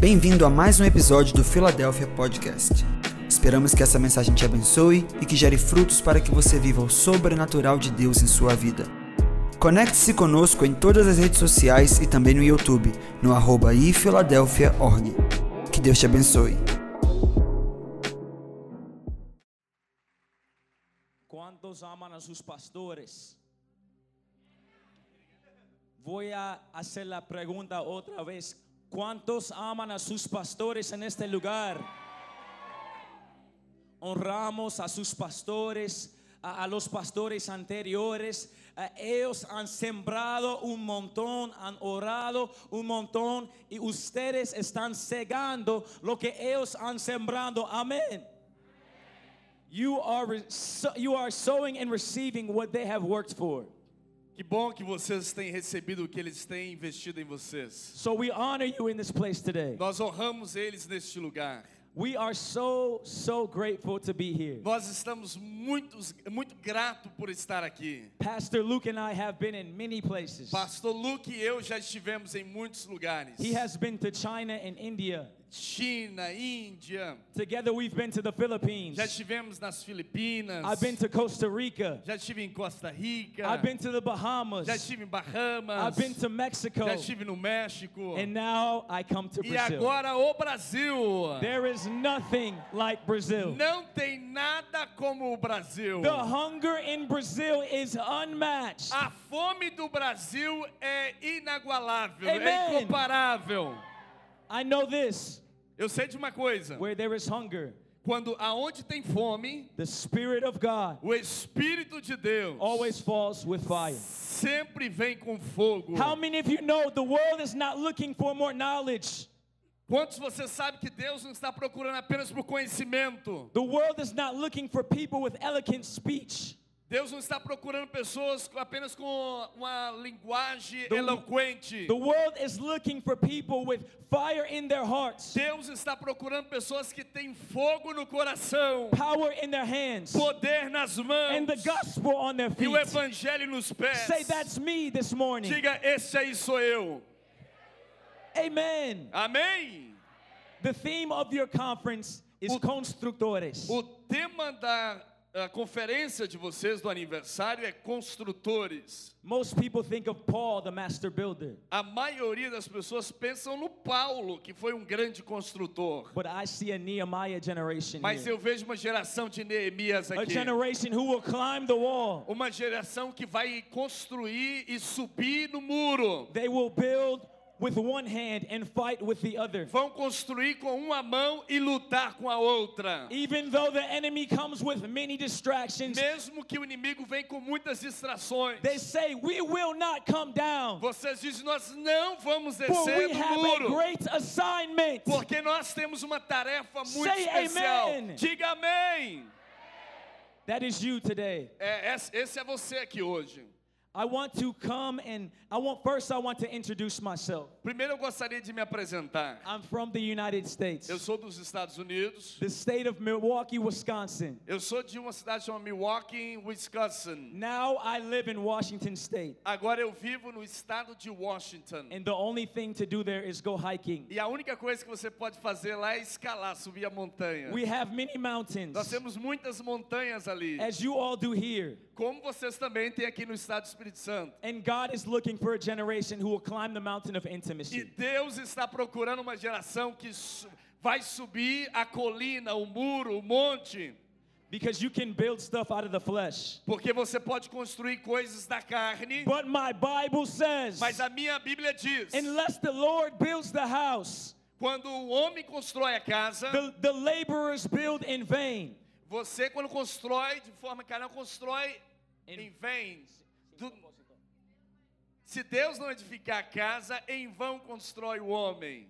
Bem-vindo a mais um episódio do Philadelphia Podcast. Esperamos que essa mensagem te abençoe e que gere frutos para que você viva o sobrenatural de Deus em sua vida. Conecte-se conosco em todas as redes sociais e também no YouTube, no arroba ifiladelphia.org. Que Deus te abençoe. ¿Cuántos aman a sus pastores? Voy a hacer la pregunta otra vez. ¿Cuántos aman a sus pastores en este lugar? Honramos a sus pastores, a, los pastores anteriores. Ellos han sembrado un montón, han orado un montón y ustedes están cegando lo que ellos han sembrado. Amén. You are, you are sowing and receiving what they have worked for. Que bom que vocês têm recebido o que eles têm investido em vocês. So we honor you in this place today. Nós honramos eles neste lugar. We are so, so grateful to be here. Nós estamos muito, muito gratos por estar aqui. Pastor Luke and I have been in many places. Pastor Luke e eu já estivemos em muitos lugares. He has been to China and India. China, Índia, Together we've been to the Philippines. já estivemos nas Filipinas. I've been to Costa Rica. Já estive em Costa Rica. I've been to the Bahamas. Já estive em Bahamas. I've been to Mexico. Já estive no México. And now I come to E Brazil. agora o Brasil. There is nothing like Brazil. Não tem nada como o Brasil. The hunger in Brazil is unmatched. A fome do Brasil é inagualável, é incomparável. I know this. Eu sei de uma coisa: Where there is hunger, quando aonde tem fome, the Spirit of God o Espírito de Deus always falls with fire. sempre vem com fogo. How many of you know the world is not looking for more knowledge? Quantos você sabe que Deus não está procurando apenas por conhecimento? The world is not looking for people with eloquent speech. Deus não está procurando pessoas apenas com uma linguagem The- eloquente. The world is looking for people with fire in their hearts, Deus está procurando pessoas que têm fogo no coração, power in their hands, poder nas mãos and the gospel on their e o feet. evangelho nos pés. Say, that's me this morning. Diga, esse aí sou eu. Amen. Amém? The theme of your conference is O- constructores. O tema da eh, conferência de vocês do aniversário é construtores. Most people think of Paul, the master builder, A maioria das pessoas pensam no Paulo, que foi um grande construtor. but I see a Nehemiah generation Mas here. eu vejo uma geração de Neemias A aqui. generation who will climb the wall. Uma geração que vai construir e subir no muro. They will build with one hand and fight with the other. Vão construir com uma mão e lutar com a outra. Even though the enemy comes with many distractions, Mesmo que o inimigo venha com muitas distrações. they say, We will not come down, Vocês dizem, nós não vamos descer we do have a muro. great assignment. Porque nós temos uma tarefa muito Say especial. amen. Diga amém. That is you today. É, esse é você aqui hoje. I want to come and I want first I want to introduce myself. Primeiro eu gostaria de me apresentar. I'm from the United States, Eu sou dos Estados Unidos. the state of Milwaukee, Wisconsin. Eu sou de uma cidade chamada Milwaukee, Wisconsin. Now I live in Washington state, Agora eu vivo no estado de Washington. and the only thing to do there is go hiking. E a única coisa que você pode fazer lá é escalar, subir a montanha. We have many mountains, Nós temos muitas montanhas ali. as you all do here. Como vocês também têm aqui no estado do Espírito Santo. And God is looking for a generation who will climb the mountain of E intimacy. Deus está procurando uma geração que vai subir a colina, o muro, o monte. Because you can build stuff out of the flesh. Porque você pode construir coisas da carne. But my Bible says, Mas a minha Bíblia diz: unless the Lord builds the house, quando o homem constrói a casa, the, the laborers build in vain. você, quando constrói de forma carnal, constrói em vão. Do- Se Deus não edificar a casa, em vão constrói o homem.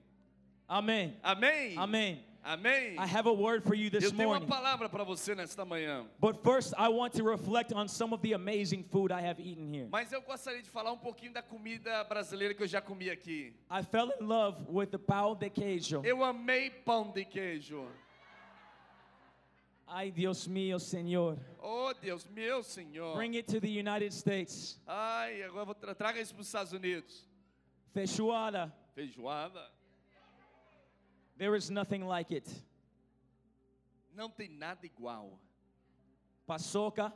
Amen. Amém? Amen. Amém? I have a word for you this Eu tenho uma morning. palavra para você nesta manhã. But first, I want to reflect on some of the amazing food I have eaten here. Mas eu gostaria de falar um pouquinho da comida brasileira que eu já comi aqui. I fell in love with the pão de queijo. Eu amei pão de queijo. Ay, Dios mío, Señor. Oh, Deus, meu Senhor. Bring it to the United States. Ai, agora vou tra traga isso para os Estados Unidos. Feijoada. Feijoada. There is nothing like it. Não tem nada igual. Paçoca,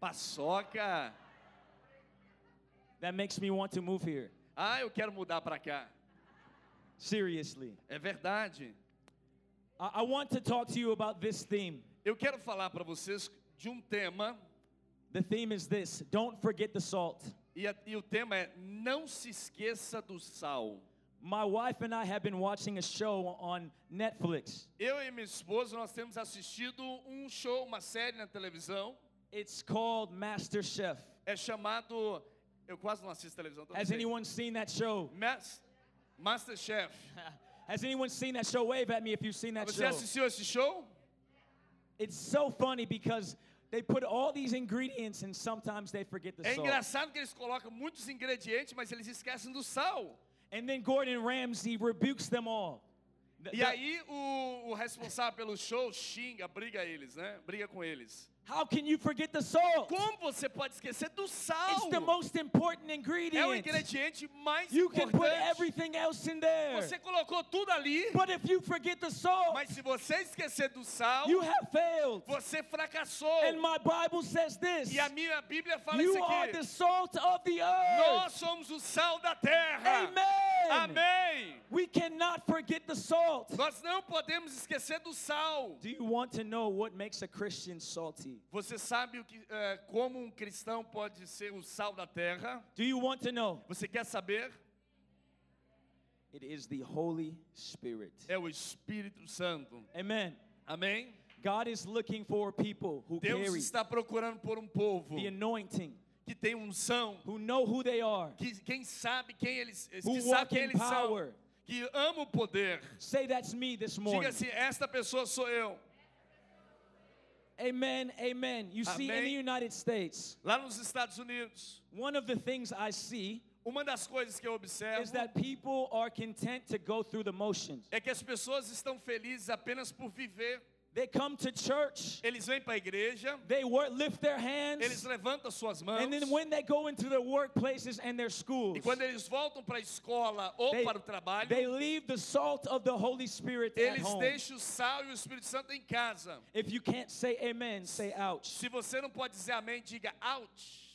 Paçoca. that makes me want to move here. Ah, eu quero mudar para cá. Seriously. É verdade. I, I want to talk to you about this theme. Eu quero falar para vocês de um tema The theme is this don't forget the salt. e, a- e o tema é não se esqueça do sal. My wife and I have been watching a show on Netflix. Eu e minha esposa nós temos assistido um show, uma série na televisão. It's called Master Chef. É chamado. Eu quase não assisto televisão. Has sei. anyone seen that show? Mas- Masterchef. Has anyone seen that show? Wave at me if you've seen that Você show. assistiu esse show? It's so funny because they put all these ingredients and sometimes they forget the É salt. engraçado que eles colocam muitos ingredientes, mas eles esquecem do sal. And then Gordon Ramsay rebukes them all. E the- aí o, o responsável pelo show xinga, briga eles, né? Briga com eles. How can you forget the salt? Como você pode esquecer do sal? It's the most important É o ingredient. ingrediente mais You can put importante. everything else in there. Você colocou tudo ali, But if you forget the salt, mas se você esquecer do sal, you have failed. você fracassou. And my Bible says this E a minha Bíblia fala You isso are aqui. the salt of the earth. Nós somos o sal da terra. Amen. Amém. We cannot forget the salt. Nós não podemos esquecer do sal. Do you want to know what makes a Christian salty? Você sabe o que, é, como um cristão pode ser o sal da terra? Do you want to know? Você quer saber? It is the Holy Spirit. É o Espírito Santo. Amen. Amém? God is looking for people who Deus carry está procurando por um povo the anointing, que tem unção, who know who they are, que quem sabe quem eles, who que sabe quem eles são, power. que ama o poder. Say that's me this Diga morning. assim, esta pessoa sou eu. Amen. Amen. You see, in the Amém. United States, Lá nos Estados Unidos, one of the things I see uma das coisas que eu observo is that people are content to go through the motions. é que as pessoas estão felizes apenas por viver. They come to church, Eles vêm para a igreja, they work, lift their eles hands, levantam suas mãos. and then when they go into their workplaces and their schools, E quando eles voltam para a escola ou they, para o trabalho, they leave the salt of the Holy Spirit at eles deixam o sal e o Espírito Santo em casa. If you can't say amen, say ouch. Se você não pode dizer amém, diga ouch.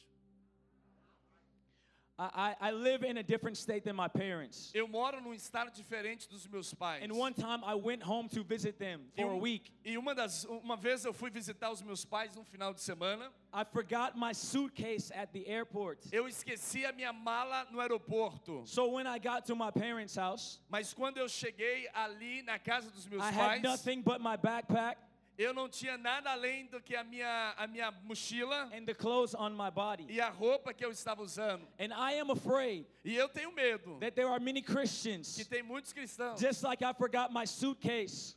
I, I, live in a different state than my parents. Eu moro num estado diferente dos meus pais. And one time I went home to visit them E, for a um- week. e uma, das, uma vez eu fui visitar os meus pais no final de semana. I forgot my suitcase at the airport. Eu esqueci a minha mala no aeroporto. So when I got to my parents' house, Mas quando eu cheguei ali na casa dos meus I pais, had nothing but my backpack eu não tinha nada além do que a minha, a minha mochila and the clothes on my body. e a roupa que eu estava usando. And I am afraid E eu tenho medo that there are many que Christians, tem muitos cristãos. just like I forgot my suitcase.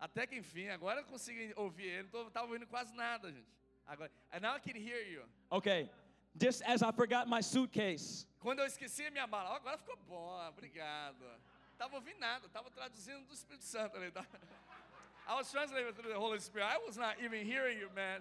Até que enfim, agora eu consigo ouvir ele. Não estava ouvindo quase nada, gente. Agora, and now I can hear you. Okay, just as I forgot my suitcase, Quando eu esqueci a minha mala, agora ficou bom, obrigado. Tava ouvindo nada, tava traduzindo do Espírito Santo ali. Tá? I was translating through the Holy Spirit. I was not even hearing you, man.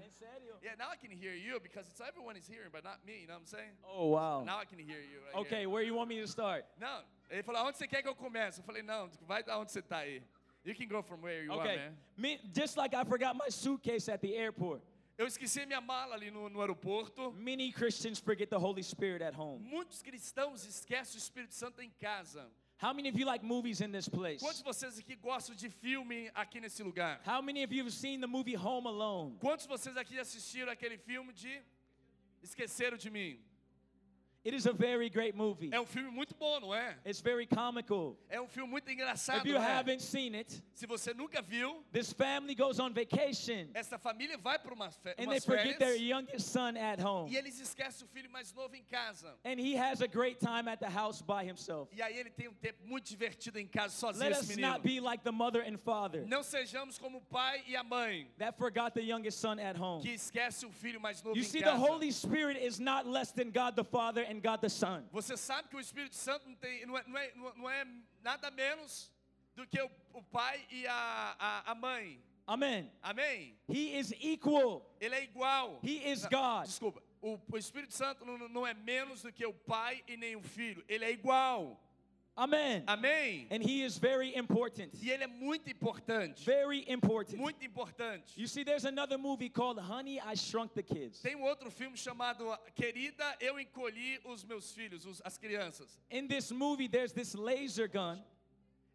Yeah, now I can hear you because it's everyone is hearing, but not me. You know what I'm saying? Oh, wow. Now I can hear you. Right Okay, here. where you want me to start? Não, ele falou, onde você quer que eu comece? Eu falei, não, vai da onde você tá aí. You can go from where you are, Okay, man. me, just like I forgot my suitcase at the airport, Eu esqueci minha mala ali no, no aeroporto. many Christians forget the Holy Spirit at home. Muitos cristãos esquecem o Espírito Santo em casa. How many of you like movies in this place? Quantos de vocês aqui gostam de filme aqui nesse lugar? How many of you have seen the movie Home Alone? Quantos de vocês aqui assistiram aquele filme de Esqueceram de Mim? It is a very great movie. É um filme muito bom, não é? It's very comical. É um filme muito engraçado, If you haven't seen it, Se você nunca viu, this family goes on vacation essa família vai para umas, fe and they forget their youngest son at home. e eles esquecem o filho mais novo em casa. And he has a great time at the house by himself. E aí ele tem um tempo muito divertido em casa sozinho, Let us menino. not be like the mother and father Não sejamos como o pai e a mãe, that forgot the youngest son at home. que esquece o filho mais novo You em see, the. Holy Spirit is not less than God the Father and God the Son. Você sabe que o Espírito Santo não, tem, não, é, não, é, não é nada menos do que o, o pai e a, a, a mãe. Amen. Amém? He is equal. Ele é igual. He is God. Desculpa. O, o Espírito Santo não, não é menos do que o pai e nem o filho. Ele é igual. Amen. Amém? And he is very important. E ele é muito importante. Very important. Muito importante. You see, there's another movie called Honey, I Shrunk the Kids. Tem um outro filme chamado Querida, Eu Encolhi os Meus Filhos, os- as Crianças. In this movie, there's this laser gun.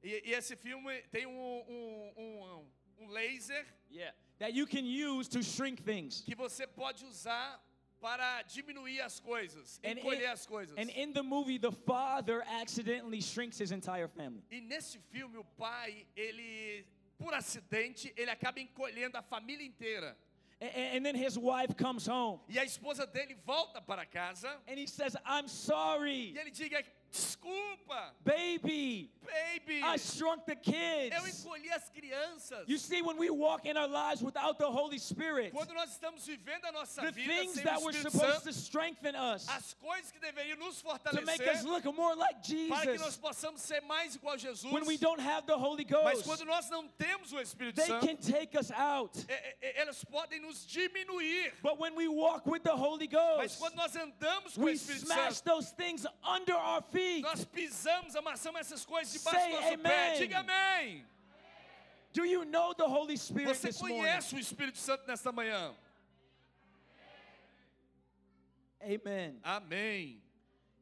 E, e esse filme tem um, um, um, um laser Yeah. That you can use to shrink things. que você pode usar para diminuir as coisas, And encolher in, as coisas. and in the movie, the father accidentally shrinks his entire family. E nesse filme o pai, ele por acidente, ele acaba encolhendo a família inteira. And then his wife comes home E a esposa dele volta para casa and he says, I'm sorry, e ele diga: "Desculpa, baby, baby, I shrunk the eu kids. encolhi as crianças." You see, when we walk in our lives without the Holy Spirit, Quando nós estamos vivendo a nossa the vida things sem o that were supposed Santo, to strengthen us, as coisas que deveriam nos to make us look more like para que nós Jesus, possamos ser mais igual a Jesus. when we don't have the Holy Mas Ghost, quando nós não temos o Espírito they Santo, can take us out. elas podem nos diminuir. But when we walk with the Holy Mas Ghost, quando nós andamos com o we smash those things under our feet. Nós pisamos, amassamos essas coisas debaixo Say do nosso pé. amen. Diga amém. Do you know the Holy Spirit Você conhece o Espírito Santo nesta manhã? Amen. Amém.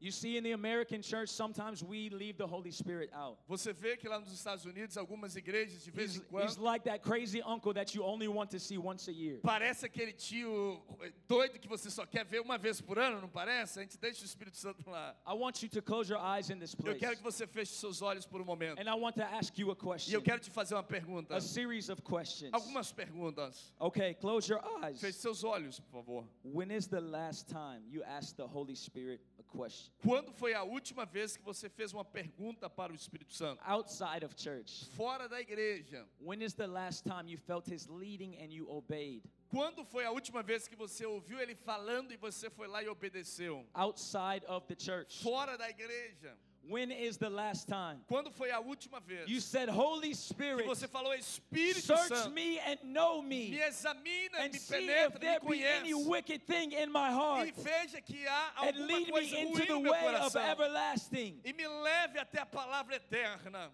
You see, in the American church, sometimes we leave the Holy Spirit out. Você vê que lá nos Estados Unidos, algumas igrejas, de vez He's, em quando, he's like that crazy uncle that you only want to see once a year. parece aquele tio doido que você só quer ver uma vez por ano, não parece? A gente deixa o Espírito Santo lá. I want you to close your eyes in this place. Eu quero que você feche seus olhos por um momento. And I want to ask you a E eu question. quero te fazer uma pergunta. A series of questions. Algumas perguntas. Okay, close your eyes. Feche seus olhos, por favor. When is the last time you asked the Holy Spirit a question? Quando foi a última vez que você fez uma pergunta para o Espírito Santo? Outside of church. Fora da igreja. When is the last time you felt his leading and you obeyed? Quando foi a última vez que você ouviu ele falando e você foi lá e obedeceu? Outside of the church. Fora da igreja. When is the last time Quando foi a última vez you said, Holy que Spirit, você falou Espírito search Santo? me and know me, Me examina, and me penetra, me be any conhece. wicked thing in my heart, E veja que há and alguma lead coisa me into ruim the no meu way of coração. everlasting. E me leve até a palavra eterna.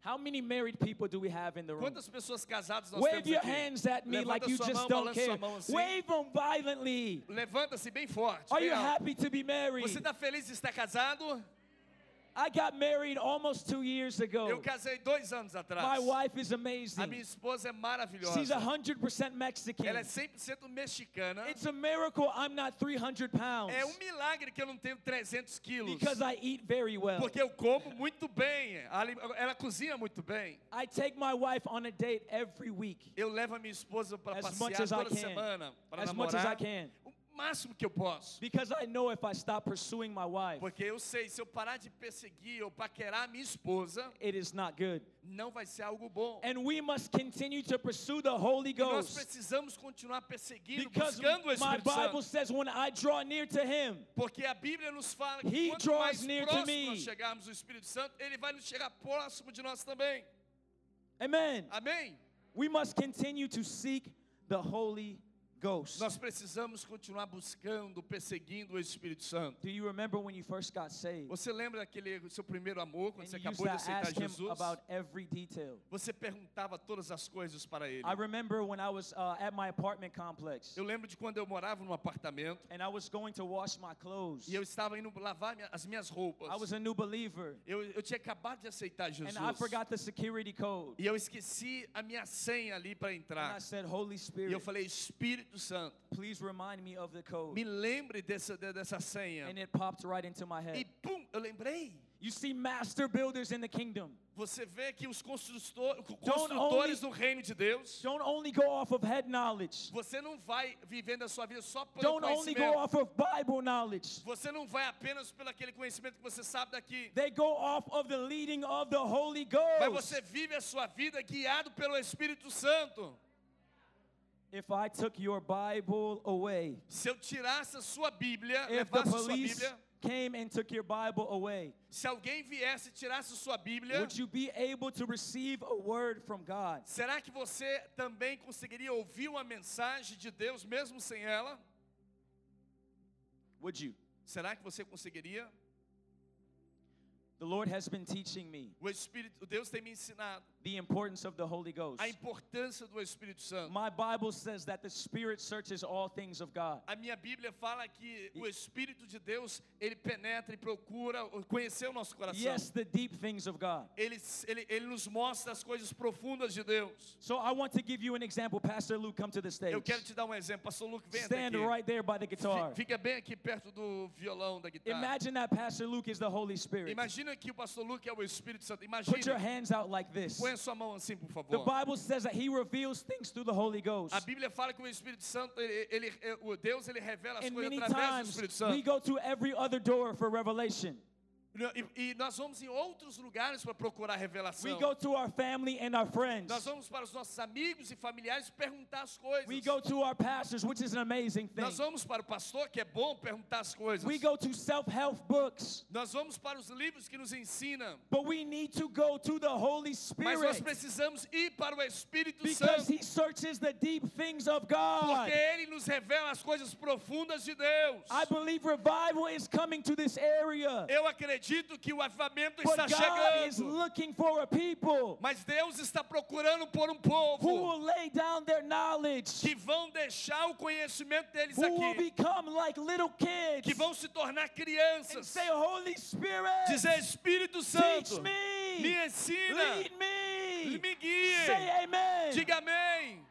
How many married people do we have in the room? Quantas pessoas casadas nós Wave temos your aqui? hands at me Levanta like you just mão, don't care. assim. Wave them violently. Levanta-se bem forte. Are bem you alto. happy to be married? Você está feliz de estar casado? I got married almost two years Eu ago. casei dois anos atrás. My wife is A minha amazing. esposa é maravilhosa. She's 100% Mexican. Ela é 100% mexicana. It's a miracle I'm not 300 pounds É um milagre que eu não tenho 300 quilos. because I eat very well. Porque eu como muito bem. Ela, cozinha muito bem. I take my wife on a date every week Eu levo a minha esposa para passear toda semana. Para as much as I namorar. can máximo que eu posso. because I know if I stop pursuing my wife, Porque eu sei, se eu parar de perseguir ou paquerar minha esposa, it is not good. não vai ser algo bom. And we must continue to pursue the Holy E nós Ghost precisamos continuar perseguindo, because buscando o my Espírito Bible Santo. says when I draw near to Him, Porque a Bíblia nos fala que He quanto mais near to próximo me. nós chegarmos ao Espírito Santo, Ele vai nos chegar próximo de nós também. Amen. Amém? We must continue to seek the Holy Ghost. Nós precisamos continuar buscando, perseguindo o Espírito Santo. Do you remember when you first got saved? Você lembra daquele seu primeiro amor, quando And você acabou de aceitar Jesus? about every detail. Você perguntava todas as coisas para ele. I remember when I was uh, at my apartment complex Eu lembro de quando eu morava num apartamento and I was going to wash my clothes. e eu estava indo lavar minha- as minhas roupas. I was a new believer Eu, eu tinha acabado de aceitar Jesus. and I forgot the security code. E eu esqueci a minha senha ali para And I entrar. said, Holy E eu Spirit, falei, Espírito Santo, please remind me of the code. me lembre dessa, de- dessa senha. And it popped right into my E head. pum, eu lembrei. You see, master builders in the kingdom Você vê que os construtor- only- construtores do reino de Deus, don't only go off of head knowledge, você não vai vivendo a sua vida só pelo don't only go conhecimento. off of Bible knowledge. Você não vai apenas pelo aquele conhecimento que você sabe daqui. They go off of the leading of the Holy Mas Ghost. você vive a sua vida guiado pelo Espírito Santo. If I took your Bible away, Se eu tirasse a sua Bíblia, if the levasse a sua Bíblia, came and took your Bible away, se alguém viesse e tirasse a sua Bíblia, would you be able to receive a word from God? será que você também conseguiria ouvir uma mensagem de Deus mesmo sem ela? Would you? Será que você conseguiria? The Lord has been teaching me O Espírito, Deus tem me ensinado the importance of the Holy Ghost. a importância do Espírito Santo. My Bible says that the Spirit searches all things of God. A minha Bíblia fala que o Espírito de Deus, ele penetra e procura conhecer o nosso coração. Yes, the deep things of God. Ele, ele, ele nos mostra as coisas profundas de Deus. So I want to give you an example. Pastor Luke, come to the stage. Eu quero te dar um exemplo. Pastor Luke, vem Stand aqui. right there by the guitar. Fi- Fica bem aqui perto do violão da guitarra. Imagine that Pastor Luke is the Holy Spirit. Imagina que o Pastor Luke é o Espírito Santo. Put your hands out like this. Põe sua mão assim, por The. Bible says that He reveals things through the Holy Ghost. A Bíblia fala que o Espírito Santo, ele, ele- o Deus, ele revela as And coisas através do times Espírito we go to every other door for revelation. E, e nós vamos em outros lugares para procurar We revelação. go to our family and our friends. Nós vamos para os nossos amigos e familiares perguntar as coisas. We go to our pastors, which is an amazing thing. Nós vamos para o pastor, que é bom perguntar as coisas. We go to self-help books. Nós vamos para os livros que nos ensinam. But we need to go to the Holy Mas nós Spirit precisamos ir para o Espírito because Santo. He searches the deep things of God. Porque Ele nos revela as coisas profundas de Deus. I believe revival is coming to this area. Eu acredito que o avivamento But está God is chegando. looking for a people Mas Deus está procurando por um who povo will lay down their knowledge, que vão deixar o conhecimento deles who will aqui. become like little Que kids vão se tornar and crianças. say, Holy Spirit, Dizer Espírito teach Santo, me, me ensina, lead me, me guie. say amen. Diga amém.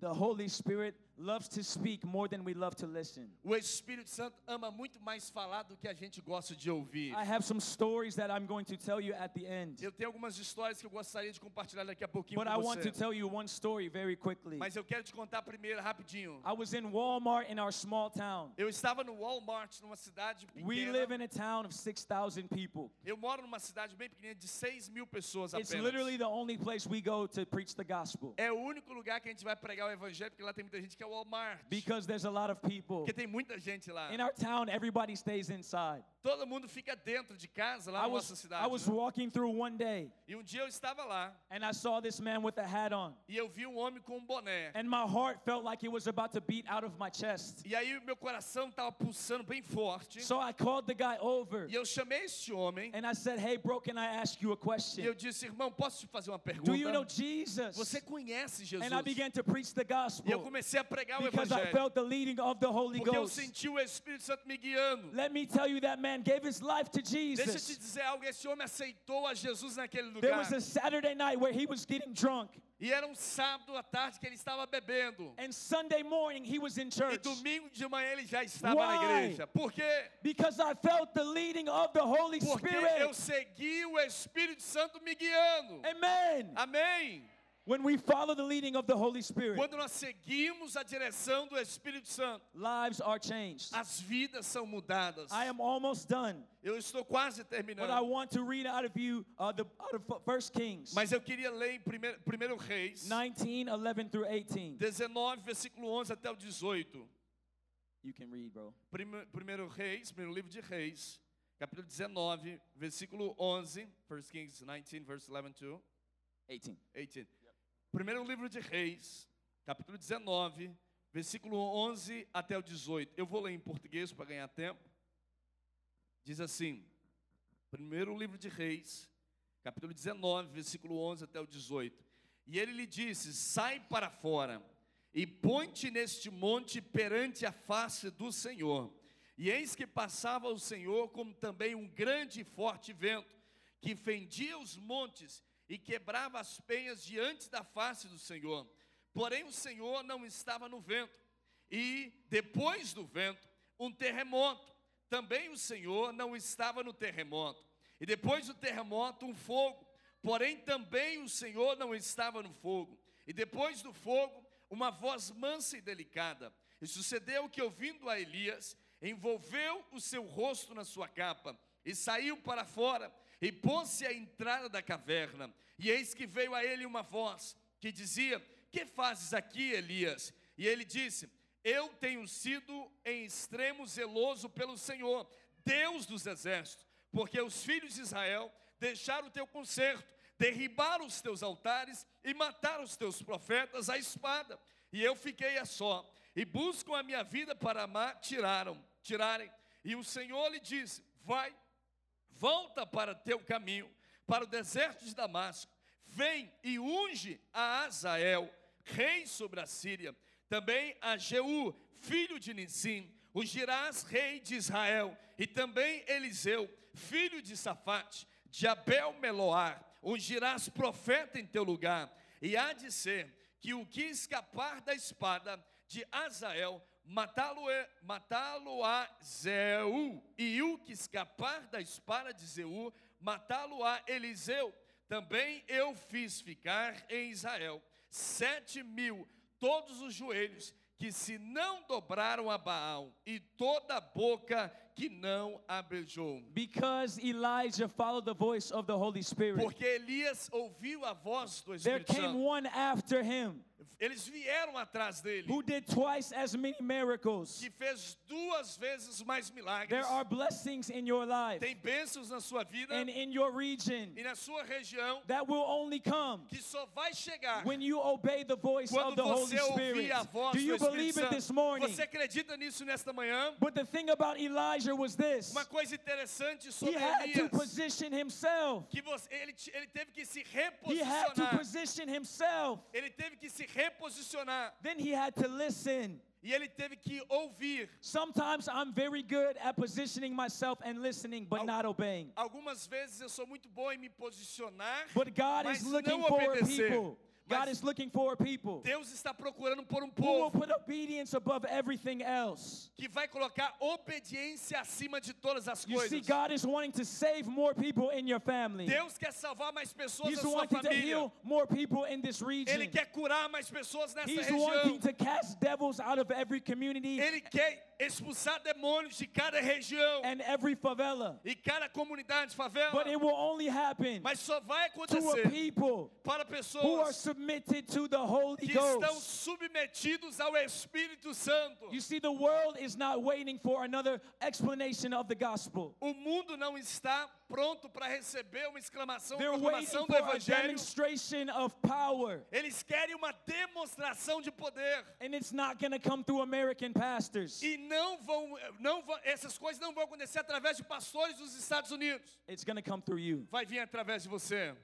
The Holy Spirit loves to speak more than we love to listen. O Espírito Santo ama muito mais falar do que a gente gosta de ouvir. I have some stories that I'm going to tell you at the end. Eu tenho algumas histórias que eu gostaria de compartilhar daqui a pouquinho But I com want to você. tell you one story very quickly. Mas eu quero te contar primeiro, rapidinho. I was in Walmart in our small town. Eu estava no Walmart, numa cidade We live pequena. in a town of 6,000 people. Eu moro numa cidade bem pequena de 6 mil pessoas It's apenas. literally the only place we go to preach the gospel É o único lugar que a gente vai pregar o evangelho, porque lá tem muita gente que é Walmart. because there's a lot of people. Porque tem muita gente lá. In our town, everybody stays inside. Todo mundo fica dentro de casa, lá I na was, nossa cidade. I was né? walking through one day E um dia eu estava lá and I saw this man with a hat on. e eu vi um homem com um boné. And my heart felt like it was about to beat out of my chest. E aí meu coração estava pulsando bem forte. So I called the guy over E eu chamei esse homem and I said, Hey, bro, can I ask you a e eu question? disse, irmão, posso te fazer uma pergunta? Do you know Jesus? Você conhece Jesus? And I began to preach the E eu gospel comecei a pregar o because I evangelho. felt the leading of the Holy Porque eu Ghost. senti o Espírito Santo me guiando. Let me tell you, that man gave his life to Deixa eu te Jesus. dizer algo, esse homem aceitou a Jesus naquele There lugar. was a Saturday night where he was getting drunk, E era um sábado à tarde que ele estava bebendo. and Sunday morning he was in E church domingo de manhã ele já estava na Why? igreja. Por quê? because I felt the leading of the Holy Porque eu Spirit. segui o Espírito Santo me guiando. Amen. Amém? When we follow the leading of the Holy Spirit, Quando nós seguimos a direção do Espírito Santo, lives are changed. as vidas são mudadas. I am almost done, Eu estou quase but I terminando. want to read out of you uh, the out of First Kings Mas eu queria ler em primeiro, primeiro Reis 19, 11 through 18. 19, versículo 11 até o 18. You can read, bro. Prime- Primeiro Reis, primeiro livro de Reis, capítulo 19, versículo 11. 1 Kings 19, verse 11 to 18. 18. Primeiro livro de Reis, capítulo 19, versículo 11 até o 18. Eu vou ler em português para ganhar tempo. Diz assim: Primeiro livro de Reis, capítulo 19, versículo 11 até o 18. E ele lhe disse: Sai para fora e põe-te neste monte perante a face do Senhor. E eis que passava o Senhor como também um grande e forte vento, que fendia os montes e quebrava as penhas diante da face do Senhor. Porém o Senhor não estava no vento. E depois do vento, um terremoto. Também o Senhor não estava no terremoto. E depois do terremoto, um fogo. Porém também o Senhor não estava no fogo. E depois do fogo, uma voz mansa e delicada. E sucedeu que, ouvindo a Elias, envolveu o seu rosto na sua capa e saiu para fora e pôs-se à entrada da caverna. E eis que veio a ele uma voz que dizia: Que fazes aqui, Elias? E ele disse: Eu tenho sido em extremo zeloso pelo Senhor, Deus dos exércitos, porque os filhos de Israel deixaram o teu conserto, derribaram os teus altares e mataram os teus profetas à espada. E eu fiquei a só, e buscam a minha vida para amar, tiraram, tirarem. E o Senhor lhe disse: Vai, volta para teu caminho, para o deserto de Damasco. Vem e unge a Azael, rei sobre a Síria. Também a Jeú, filho de Nissim, ungirás rei de Israel. E também Eliseu, filho de Safate, de Abel Meloar, ungirás profeta em teu lugar. E há de ser que o que escapar da espada de Azael, matá-lo-á matá Zeu, e o que escapar da espada de Zeu, matá-lo-á Eliseu. Também eu fiz ficar em Israel sete mil, todos os joelhos que se não dobraram a Baal e toda a boca que não a beijou. Because Elijah followed the voice of the Holy Spirit. Porque Elias ouviu a voz do There Espírito came Santo. one after him Eles vieram atrás dele, who did twice as many miracles. que fez duas vezes mais milagres. There are blessings in your life Tem bênçãos na sua vida and in your region e na sua região that will only come que só vai chegar when you obey the voice of the Holy você ouvir a Spirit. voz Do you believe it this morning? Você acredita nisso nesta manhã? But the thing about Elijah was this Uma coisa interessante he sobre had to position himself. que você, ele, ele teve que se He had to position himself. Ele teve que se reposicionar Then he had to listen. e ele teve que ouvir. Sometimes I'm very good at positioning myself and listening, but Al- not obeying. Algumas vezes eu sou muito bom em me posicionar, But God mas is looking não for people. God is looking for people Deus está procurando por um who will povo put obedience above everything else. que vai colocar obediência acima de todas as You see, coisas. God is wanting to save more people in your family. Deus quer salvar mais pessoas He's na sua wanting to família. heal more people in this Ele region. quer curar mais pessoas nessa He's região. wanting to cast devils out of every community Ele quer expulsar demônios de cada região and every favela. e cada comunidade, favela. But it will only happen Mas só vai to a acontecer people para who are pessoas submitted to the Holy que estão Ghost. submetidos ao Espírito Santo. You see, the world is not waiting for another explanation of the gospel. O mundo não está pronto para receber uma exclamação, They're uma waiting proclamação do for a Evangelho. demonstration of power. Eles querem uma demonstração de poder. And it's not going to come through American pastors. E não vão, não vão, essas coisas não vão acontecer através de pastores dos Estados Unidos. It's going to come through you. Vai vir através de você.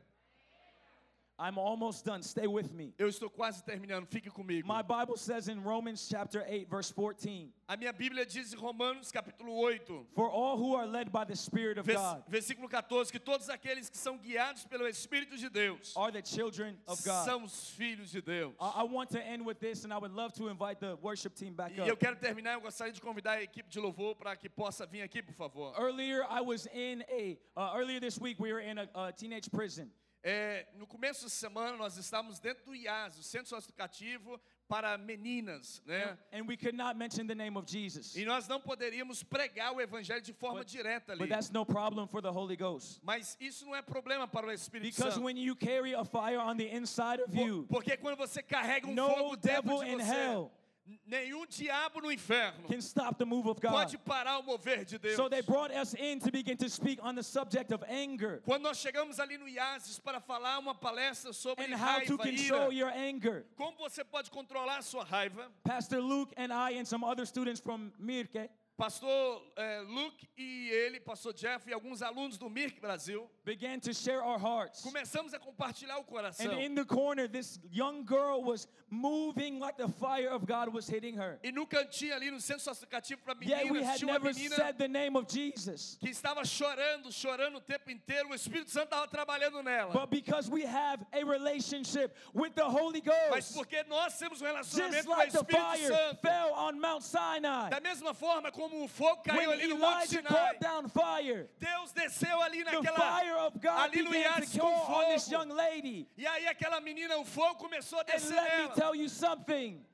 I'm almost done. Stay with me. Eu estou quase terminando, fique comigo. My Bible says in Romans chapter 8 verse 14, A minha Bíblia diz em Romanos capítulo 8, for all who are led by the Spirit of vers- God versículo 14, que todos aqueles que são guiados pelo Espírito de Deus are the children of God. são os filhos de Deus. I I want to end with this and I would love to invite the worship team back E eu quero terminar, eu gostaria de convidar a equipe de louvor para que possa vir aqui, por favor. Earlier I was in a uh, earlier this week we were in a, a teenage prison. É, no começo da semana nós estávamos dentro do IAS, o Centro Educativo para Meninas, né? And we could not mention the name of Jesus. E nós não poderíamos pregar o Evangelho de forma direta ali. But that's no problem for the Holy Ghost. Mas isso não é problema para o Espírito Because Santo. when you carry a fire on the inside of Por- you, Porque quando você carrega um No fogo dentro de você, hell nenhum diabo no inferno can stop the move of God. pode parar o mover de Deus. So they brought us in to begin to speak on the subject of anger Quando nós chegamos ali no IASES para falar uma palestra sobre and how to raiva, control ira, your anger. como você pode controlar sua raiva, Pastor Luke and I and some other students from Mirke Pastor eh, Luke e ele, Pastor Jeff e alguns alunos do MIRC Brasil, began to share our hearts. começamos a compartilhar o coração. And in the corner, this young girl was moving like the fire of God was hitting her. E no cantinho ali no centro educativo para Yet we meninas, had tinha uma never menina said the name of Jesus. que estava chorando, chorando o tempo inteiro. O Espírito Santo estava trabalhando nela. But because we have a relationship with the Holy Mas Ghost, porque nós temos um just relacionamento com o the Espírito fire Santo. fell on Mount Sinai, Da mesma forma como o fogo caiu when ali no Monte Sinai, called down fire, Deus desceu ali naquela fire of God ali no iate com fogo. young lady. E aí aquela menina, o fogo começou a And descer let me tell you something.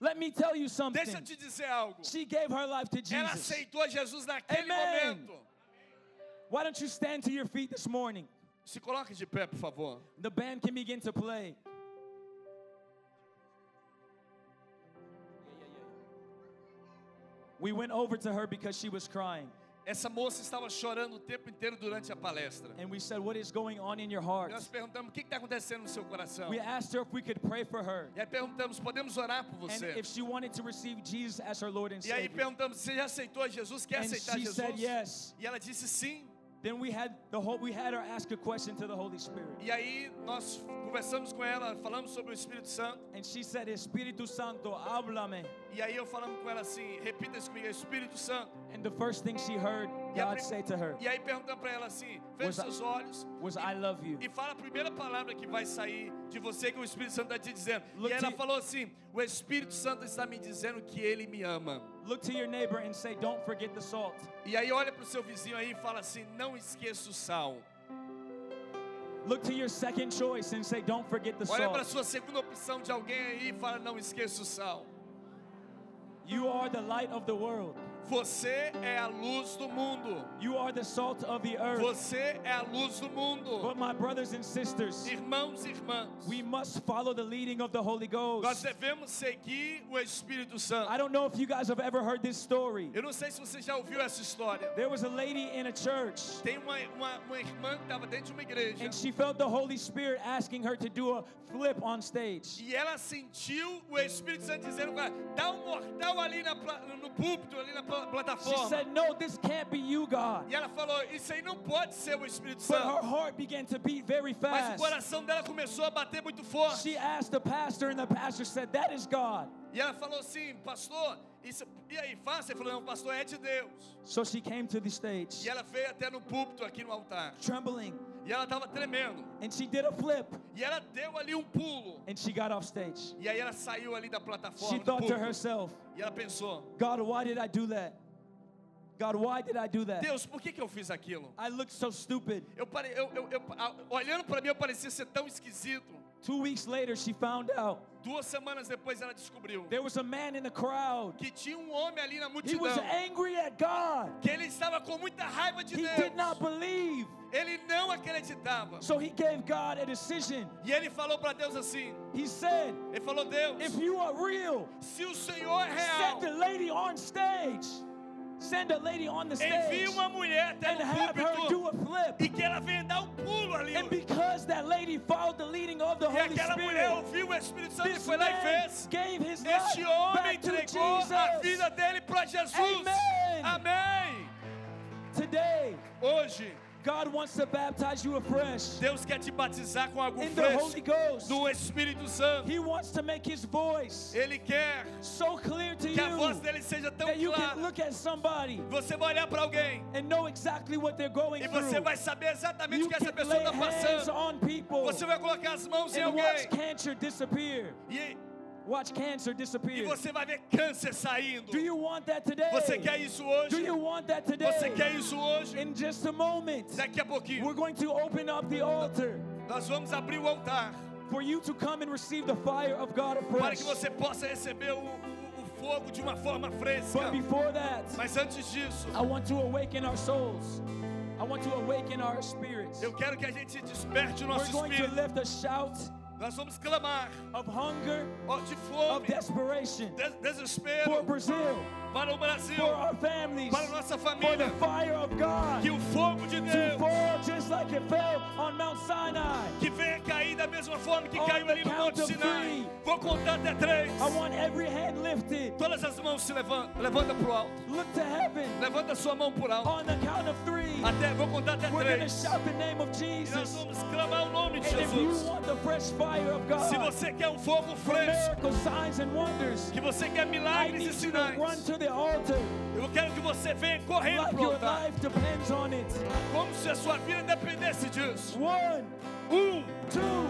Let me tell you Deixa eu something. te dizer algo. She gave her life to Ela Jesus. aceitou Jesus naquele Amen. momento. Why don't you stand to your feet this morning? Se coloque de pé, por favor. The band can begin to play. We went over to her because she was crying. Essa moça estava chorando o tempo inteiro durante a palestra. And we said, What is going on in your heart? E nós perguntamos o que está acontecendo no seu coração. We asked her if we could pray for her. E aí perguntamos, podemos orar por And você? if she wanted to receive Jesus as her Lord and E aí Savior. perguntamos, você já aceitou Jesus? Quer And aceitar she Jesus? said yes. E ela disse sim. Then we had the whole we had her ask a question to the Holy Spirit. E aí nós conversamos com ela, falamos sobre o Espírito Santo. And she said, Espíritu Santo, háblame. E aí eu falamos com ela assim, repita isso comigo, Espírito Santo. And the first thing she heard E, God to her e aí perguntamos para ela assim, feche seus olhos e, I love you. e fala a primeira palavra que vai sair de você que o Espírito Santo está te dizendo. Look e ela falou assim, o Espírito Santo está me dizendo que Ele me ama. Look to your neighbor and say, Don't forget the salt. E aí olha para o seu vizinho aí e fala assim, não esqueça o sal. Look to your second choice and say, Don't forget the Olha para a salt. sua segunda opção de alguém aí e fala, não esqueça o sal. You are the light of the world. Você é a luz do mundo. You are the salt of the earth. Você é a luz do mundo. But my brothers and sisters, Irmãos e irmãs, we must follow the leading of the Holy nós Ghost. devemos seguir o Espírito Santo. I don't know if you guys have ever heard this story. Eu não sei se você já ouviu essa história. There was a lady in a church, Tem uma, uma, uma irmã que estava dentro de uma igreja and she felt the Holy Spirit asking her to do a flip on stage. e ela sentiu o Espírito Santo dizendo para dá um mortal ali na, no púlpito, ali na pla- She plataforma. said, No, this can't be you, God. E ela falou, isso aí não pode ser o Espírito But her Santo. heart began to beat very Mas o fast. coração dela começou a bater muito forte. She asked the pastor, and the pastor said, That is God. E ela falou assim, pastor, isso, e aí, fácil? Ele falou, não, pastor, é de Deus. So she came to the stage, E ela veio até no púlpito aqui no altar. trembling, E ela estava tremendo. and she did a flip, E ela deu ali um pulo. and she got off stage. E aí ela saiu ali da She plataforma do thought to herself, E ela pensou, God, why did I do that? God, why did I do that? Deus, por que, que eu fiz aquilo? I looked so stupid. Eu eu, eu, eu- olhando para mim, eu parecia ser tão esquisito. Two weeks later, she found out Duas semanas depois ela descobriu there was a man in the crowd. que tinha um homem ali na He was multidão angry at God. que ele estava com muita raiva de He Deus. did not believe. Ele não acreditava. So he gave God a decision. E ele falou para Deus assim: He said, Ele falou, Deus, If you are real, se o Senhor é real, the lady on stage. Send a lady on the stage envie uma mulher até and have her do púlpito a flip. e que ela venha dar um pulo ali. And because that lady followed the leading of the E Holy aquela mulher Spirit, ouviu o Espírito Santo e this foi lá e man fez. gave his life Este homem back to entregou a vida Jesus. dele para Jesus. Amen. Amém. Today, Hoje, God wants to baptize you afresh Deus quer te batizar com algo in the fresco Holy Ghost. do Espírito Santo. He wants to make his voice Ele quer so clear to que a voz you dele seja tão that you can clara. look at somebody Você vai olhar para alguém and know exactly what they're going e você through. vai saber exatamente You o que essa can pessoa está passando. on people Você vai colocar as mãos em and watch alguém cancer disappear. e, Watch cancer e disappear. você vai ver câncer saindo. Do you want that today? Você quer isso hoje? Do you want that today? Você quer isso hoje? In just a moment, Daqui a pouquinho, we're going to open up the altar nós vamos abrir o altar for you to come and receive the fire of God para afresh. que você possa receber o, o- o fogo de uma forma fresca. But before that, Mas antes disso, I want to awaken our souls. I want to awaken our spirits. eu quero que a gente desperte o We're nosso going to espírito. lift a shout Nós vamos clamar of hunger, de of fome, desperation des- for desespero Brazil, para o Brasil, for our families, para a nossa for the família. fire of God Que o fogo de Deus fall just like it fell on Mount Sinai. que venha cair da mesma forma que On caiu ali no Monte of Sinai. three. Vou contar até três. I want every hand lifted. Todas as mãos se levantam, levanta para o alto. Look to heaven. Levanta sua mão por alto. On the count of three, Até, vou contar até we're três. shout the name of E nós Jesus. vamos clamar o nome de And if you Jesus. want the fresh of Se você quer um fogo fresco, miracles, signs, and wonders, que você quer milagres e sinais, to the altar eu quero que você venha correndo para o your altar. life depends on it. Como se a sua vida dependesse disso. Um, two,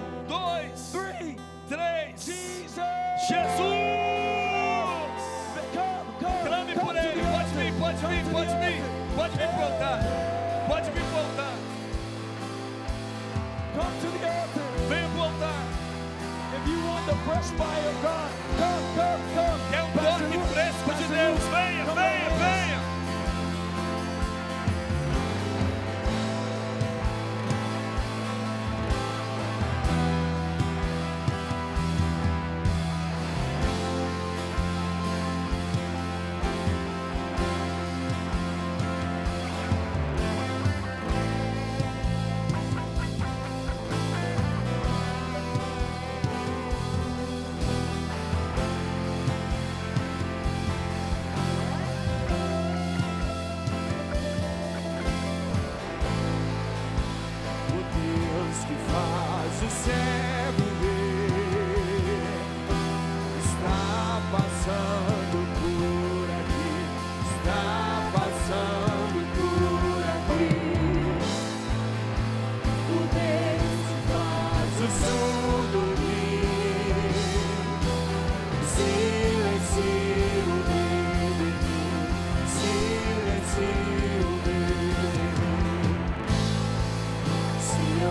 you want the fresh fire of God, come, come, come.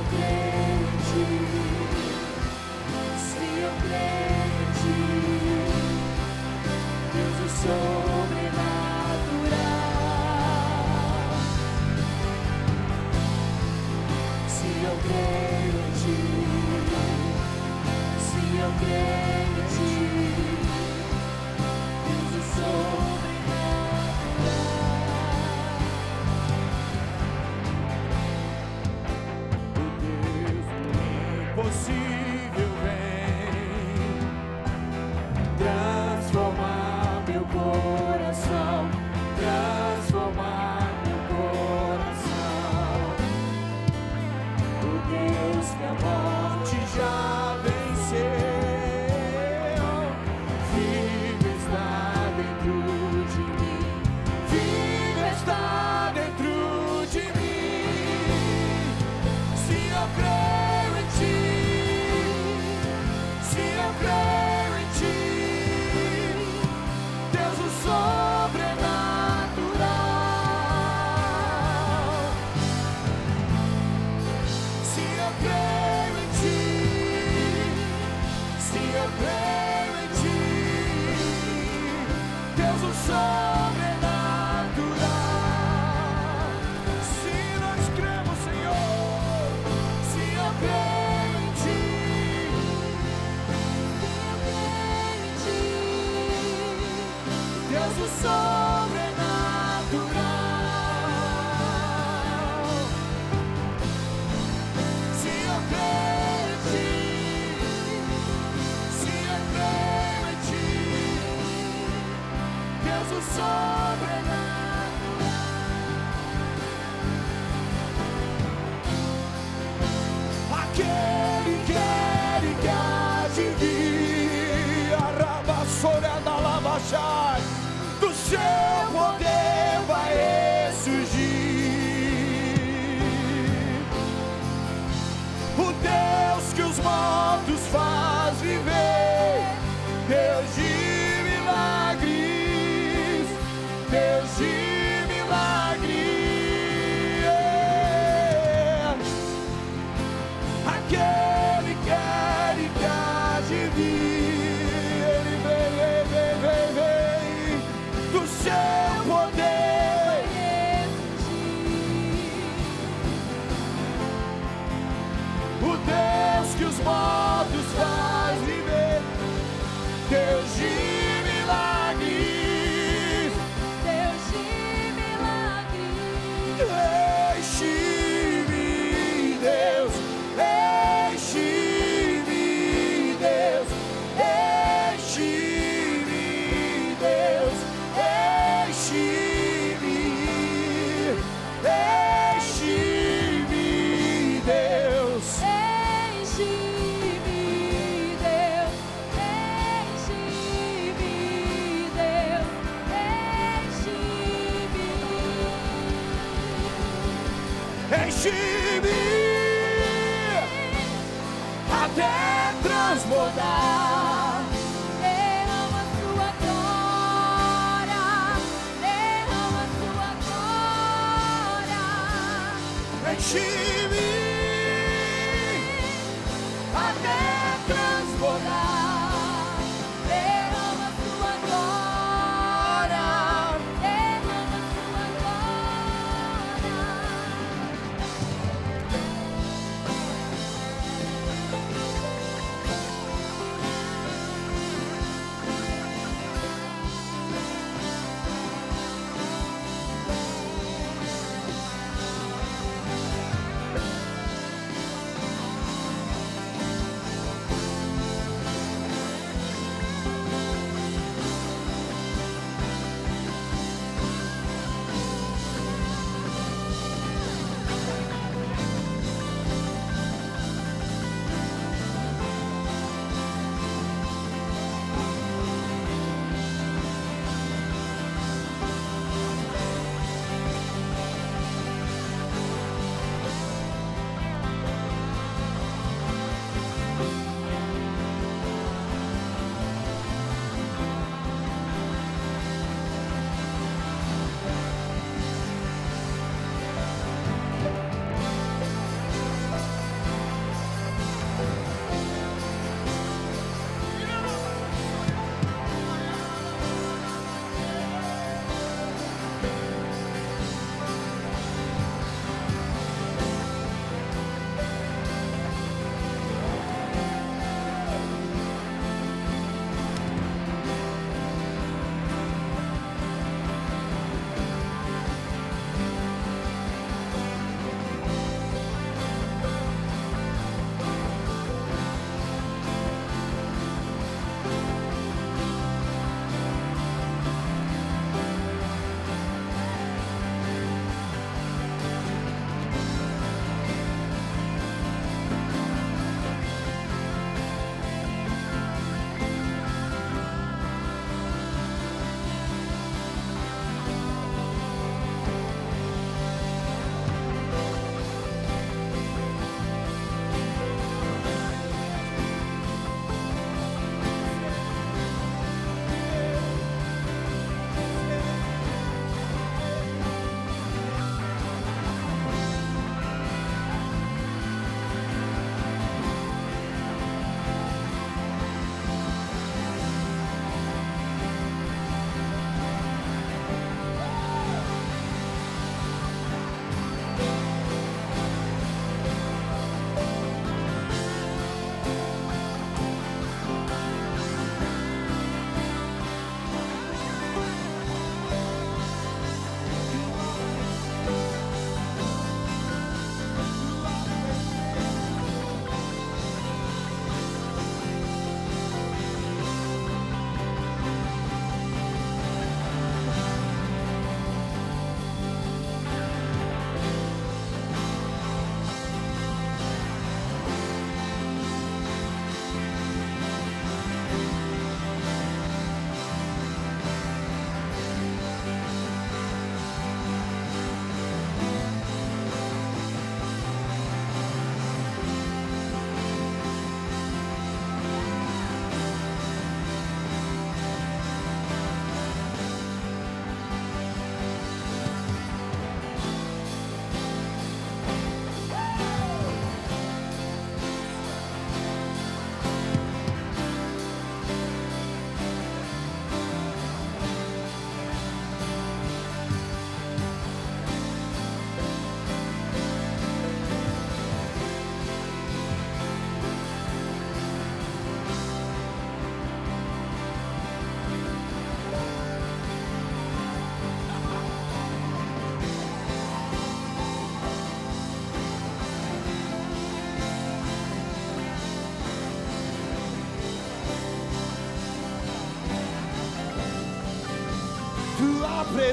Se eu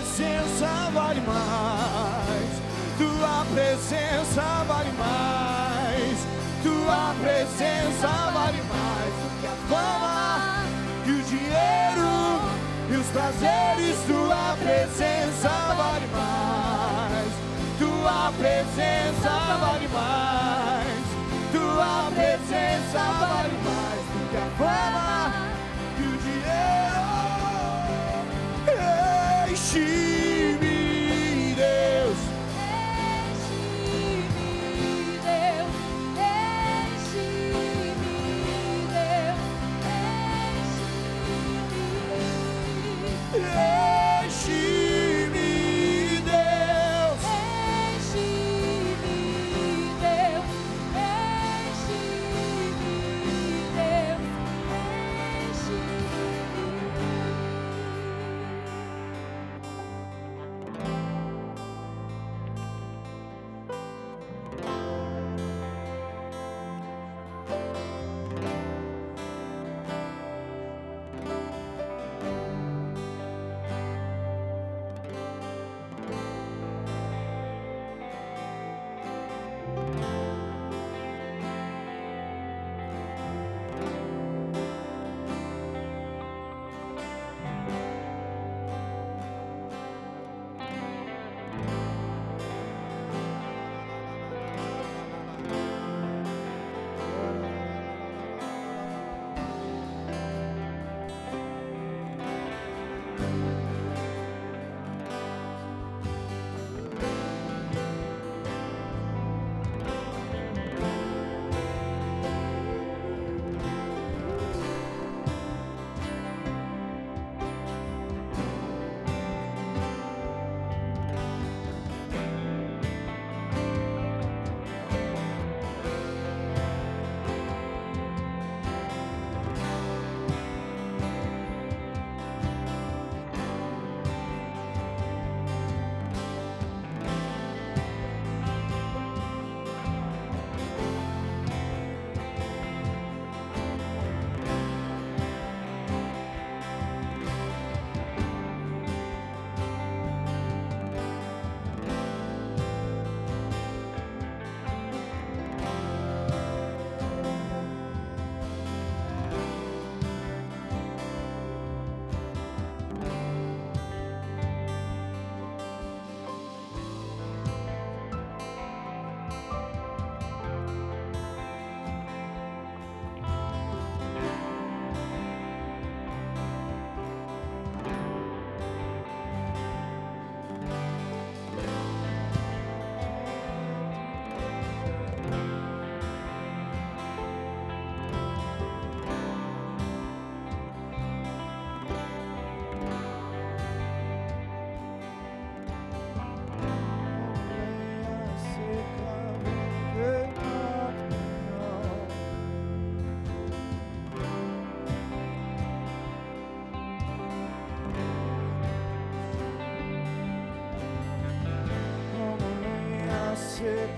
presença vale mais. Tua presença vale mais. Tua presença vale mais do que a fama e o dinheiro e os prazeres. Tua presença vale mais. Tua presença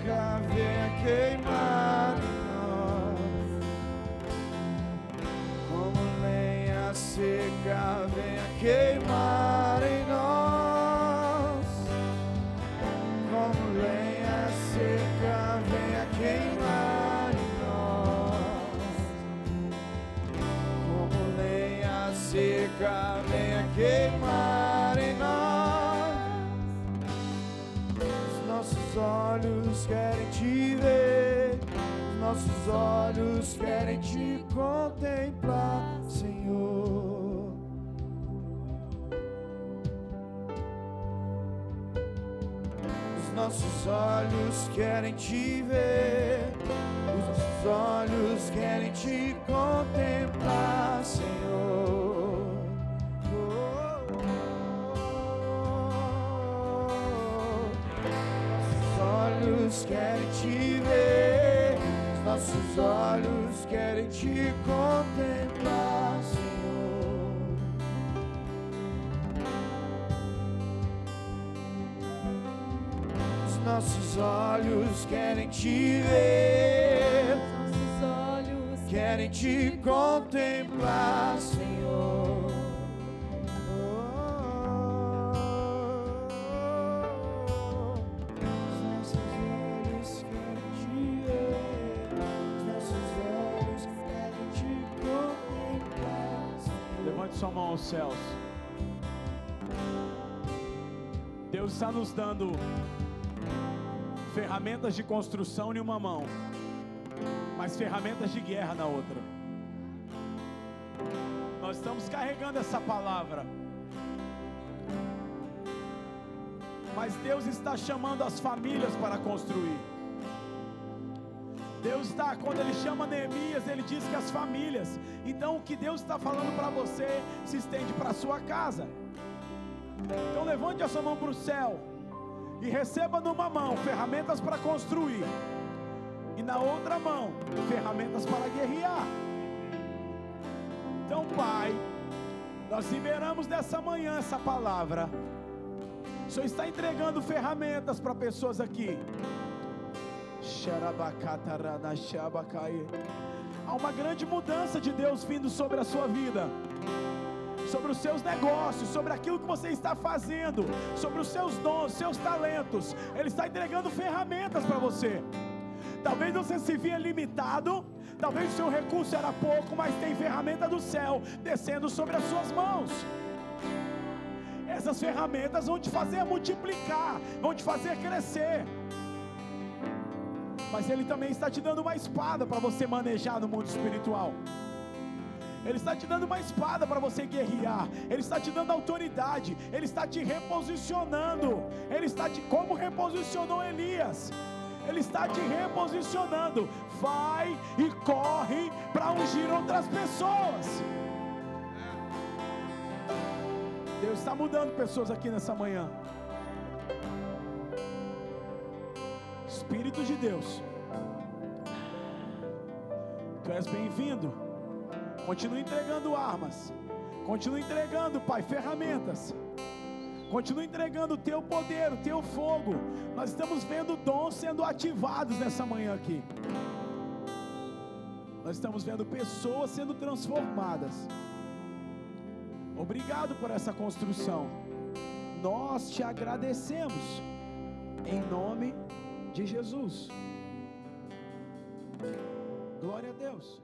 seca venha queimar em nós. Como lenha seca venha queimar nossos olhos querem te contemplar, Senhor. Os nossos olhos querem te ver, os nossos olhos querem te contemplar, nossos olhos querem te contemplar, Senhor. Os nossos olhos querem te ver, Nossos olhos querem te contemplar, Senhor. Aos céus. Deus está nos dando ferramentas de construção em uma mão, mas ferramentas de guerra na outra. Nós estamos carregando essa palavra. Mas Deus está chamando as famílias para construir. Deus está, quando Ele chama Neemias, Ele diz que as famílias. Então, o que Deus está falando para você se estende para a sua casa. Então, levante a sua mão para o céu e receba numa mão ferramentas para construir, e na outra mão ferramentas para guerrear. Então, Pai, nós liberamos nessa manhã essa palavra. O Senhor está entregando ferramentas para pessoas aqui. Há uma grande mudança de Deus vindo sobre a sua vida, sobre os seus negócios, sobre aquilo que você está fazendo, sobre os seus dons, seus talentos. Ele está entregando ferramentas para você. Talvez você se via limitado, talvez o seu recurso era pouco, mas tem ferramenta do céu descendo sobre as suas mãos. Essas ferramentas vão te fazer multiplicar, vão te fazer crescer. Mas Ele também está te dando uma espada para você manejar no mundo espiritual. Ele está te dando uma espada para você guerrear. Ele está te dando autoridade. Ele está te reposicionando. Ele está te como reposicionou Elias. Ele está te reposicionando. Vai e corre para ungir outras pessoas. Deus está mudando pessoas aqui nessa manhã. Espírito de Deus, Tu és bem-vindo. Continua entregando armas. Continua entregando, Pai, ferramentas. Continua entregando o teu poder, o teu fogo. Nós estamos vendo dons sendo ativados nessa manhã aqui. Nós estamos vendo pessoas sendo transformadas. Obrigado por essa construção. Nós te agradecemos. Em nome de de Jesus. Glória a Deus.